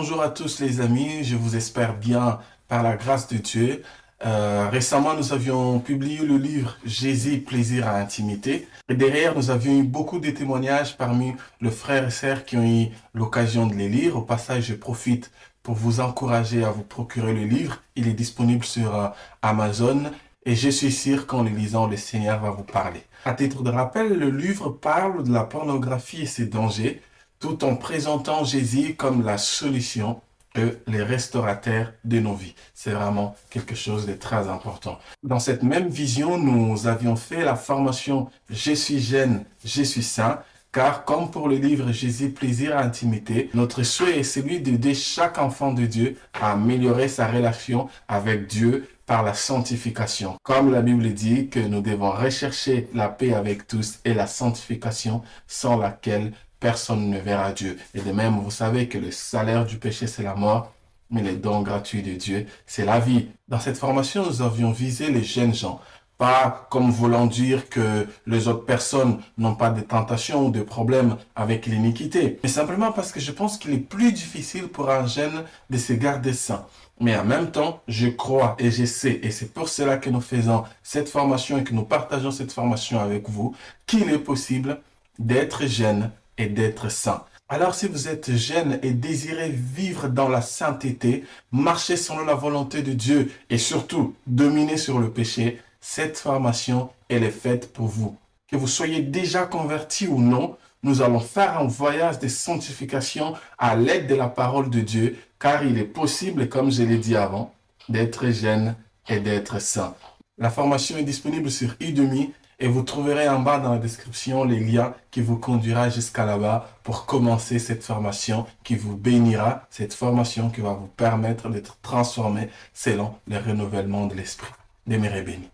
bonjour à tous les amis, je vous espère bien par la grâce de Dieu. Euh, récemment, nous avions publié le livre Jésus, plaisir à intimité. Et derrière, nous avions eu beaucoup de témoignages parmi les frères et sœurs qui ont eu l'occasion de les lire. Au passage, je profite pour vous encourager à vous procurer le livre. Il est disponible sur euh, Amazon et je suis sûr qu'en le lisant, le Seigneur va vous parler. À titre de rappel, le livre parle de la pornographie et ses dangers tout en présentant Jésus comme la solution et les restaurateurs de nos vies. C'est vraiment quelque chose de très important. Dans cette même vision, nous avions fait la formation Je suis jeune, je suis saint, car comme pour le livre Jésus, plaisir à intimité, notre souhait est celui d'aider chaque enfant de Dieu à améliorer sa relation avec Dieu par la sanctification. Comme la Bible dit que nous devons rechercher la paix avec tous et la sanctification sans laquelle personne ne verra Dieu. Et de même, vous savez que le salaire du péché, c'est la mort, mais les dons gratuits de Dieu, c'est la vie. Dans cette formation, nous avions visé les jeunes gens. Pas comme voulant dire que les autres personnes n'ont pas de tentations ou de problèmes avec l'iniquité, mais simplement parce que je pense qu'il est plus difficile pour un jeune de se garder sain. Mais en même temps, je crois et je sais, et c'est pour cela que nous faisons cette formation et que nous partageons cette formation avec vous, qu'il est possible d'être jeune et d'être saint. Alors si vous êtes jeune et désirez vivre dans la sainteté, marcher selon la volonté de Dieu et surtout dominer sur le péché, cette formation, elle est faite pour vous. Que vous soyez déjà converti ou non, nous allons faire un voyage de sanctification à l'aide de la parole de Dieu, car il est possible, comme je l'ai dit avant, d'être jeune et d'être saint. La formation est disponible sur Udemy et vous trouverez en bas dans la description les liens qui vous conduira jusqu'à là-bas pour commencer cette formation qui vous bénira, cette formation qui va vous permettre d'être transformé selon le renouvellement de l'esprit. Demeurez bénis.